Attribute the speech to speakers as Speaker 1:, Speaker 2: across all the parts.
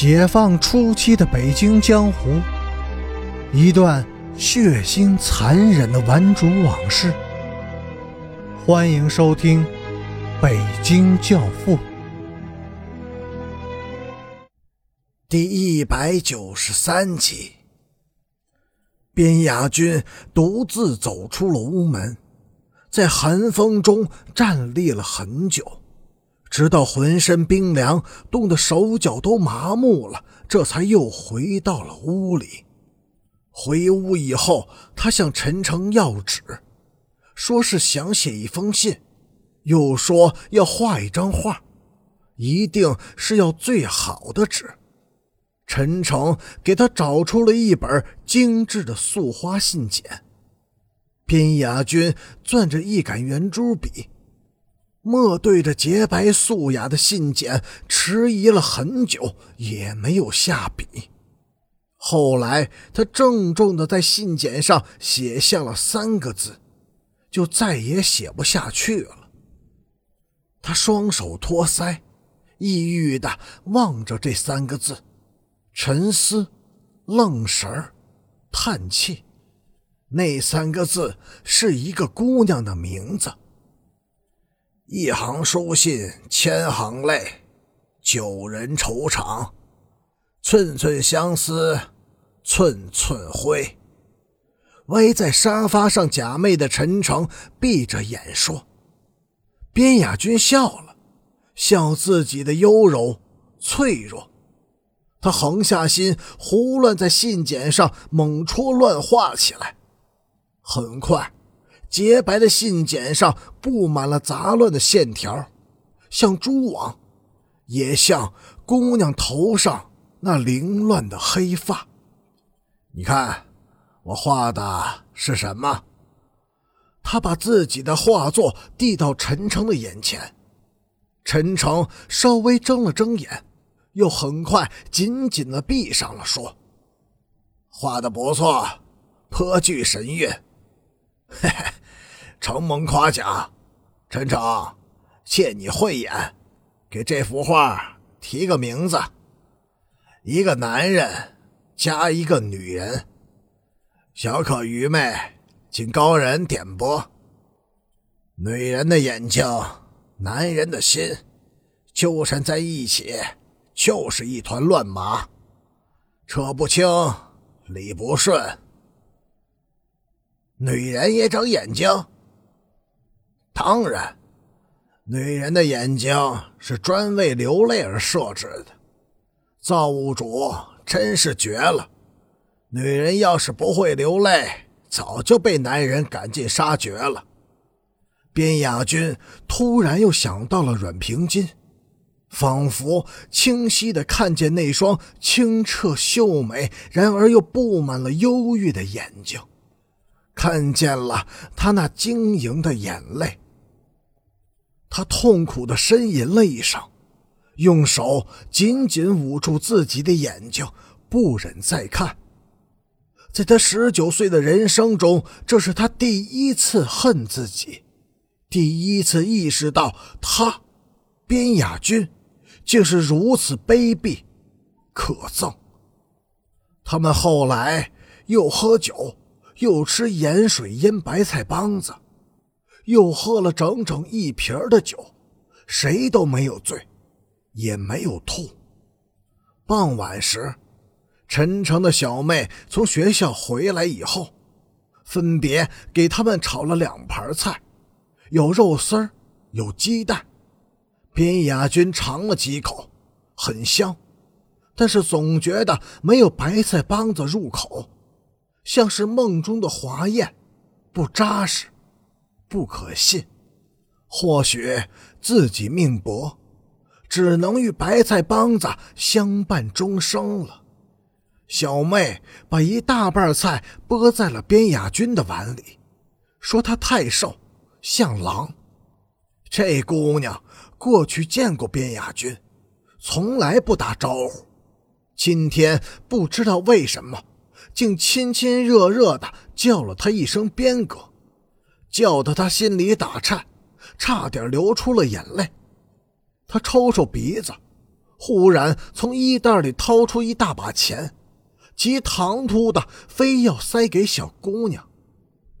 Speaker 1: 解放初期的北京江湖，一段血腥残忍的顽主往事。欢迎收听《北京教父》
Speaker 2: 第一百九十三集。边雅军独自走出了屋门，在寒风中站立了很久。直到浑身冰凉，冻得手脚都麻木了，这才又回到了屋里。回屋以后，他向陈诚要纸，说是想写一封信，又说要画一张画，一定是要最好的纸。陈诚给他找出了一本精致的素花信笺，边雅君攥着一杆圆珠笔。莫对着洁白素雅的信笺，迟疑了很久，也没有下笔。后来，他郑重地在信笺上写下了三个字，就再也写不下去了。他双手托腮，抑郁地望着这三个字，沉思、愣神儿、叹气。那三个字是一个姑娘的名字。一行书信千行泪，九人愁肠，寸寸相思，寸寸灰。歪在沙发上假寐的陈诚闭着眼说：“边雅君笑了，笑自己的优柔脆弱。他横下心，胡乱在信笺上猛戳乱画起来。很快。”洁白的信笺上布满了杂乱的线条，像蛛网，也像姑娘头上那凌乱的黑发。你看，我画的是什么？他把自己的画作递到陈诚的眼前，陈诚稍微睁了睁眼，又很快紧紧的闭上了，说：“画的不错，颇具神韵。”嘿嘿。承蒙夸奖，陈诚，借你慧眼，给这幅画提个名字。一个男人加一个女人，小可愚昧，请高人点拨。女人的眼睛，男人的心，纠缠在一起，就是一团乱麻，扯不清，理不顺。女人也长眼睛。当然，女人的眼睛是专为流泪而设置的。造物主真是绝了！女人要是不会流泪，早就被男人赶尽杀绝了。边雅君突然又想到了阮平金，仿佛清晰的看见那双清澈秀美，然而又布满了忧郁的眼睛，看见了他那晶莹的眼泪。他痛苦的呻吟了一声，用手紧紧捂住自己的眼睛，不忍再看。在他十九岁的人生中，这是他第一次恨自己，第一次意识到他，边雅君，竟是如此卑鄙、可憎。他们后来又喝酒，又吃盐水腌白菜帮子。又喝了整整一瓶的酒，谁都没有醉，也没有吐。傍晚时，陈诚的小妹从学校回来以后，分别给他们炒了两盘菜，有肉丝儿，有鸡蛋。边雅君尝了几口，很香，但是总觉得没有白菜帮子入口，像是梦中的华宴，不扎实。不可信，或许自己命薄，只能与白菜帮子相伴终生了。小妹把一大半菜拨在了边雅君的碗里，说她太瘦，像狼。这姑娘过去见过边雅君，从来不打招呼，今天不知道为什么，竟亲亲热热的叫了他一声边哥。叫得他心里打颤，差点流出了眼泪。他抽抽鼻子，忽然从衣袋里掏出一大把钱，极唐突的非要塞给小姑娘。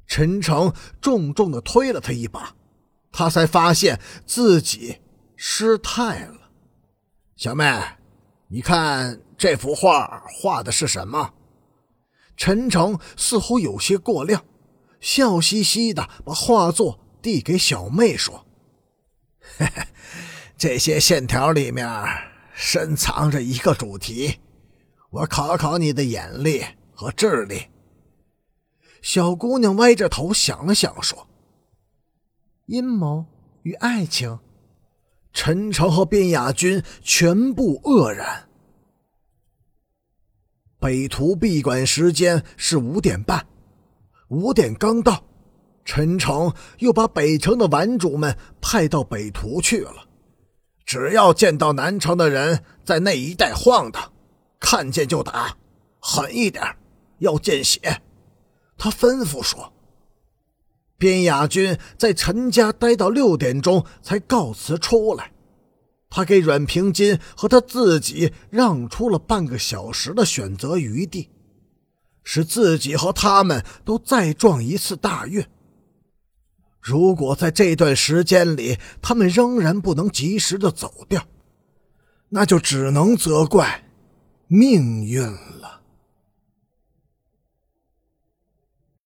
Speaker 2: 陈诚重重的推了他一把，他才发现自己失态了。小妹，你看这幅画画的是什么？陈诚似乎有些过量，笑嘻嘻的把画作递给小妹说：“嘿嘿，这些线条里面深藏着一个主题，我考考你的眼力和智力。”小姑娘歪着头想了想，说：“
Speaker 1: 阴谋与爱情。”
Speaker 2: 陈诚和卞雅君全部愕然。北图闭馆时间是五点半，五点刚到，陈诚又把北城的玩主们派到北图去了。只要见到南城的人在那一带晃荡，看见就打，狠一点，要见血。他吩咐说：“边雅君在陈家待到六点钟才告辞出来。”他给阮平金和他自己让出了半个小时的选择余地，使自己和他们都再撞一次大运。如果在这段时间里他们仍然不能及时的走掉，那就只能责怪命运了。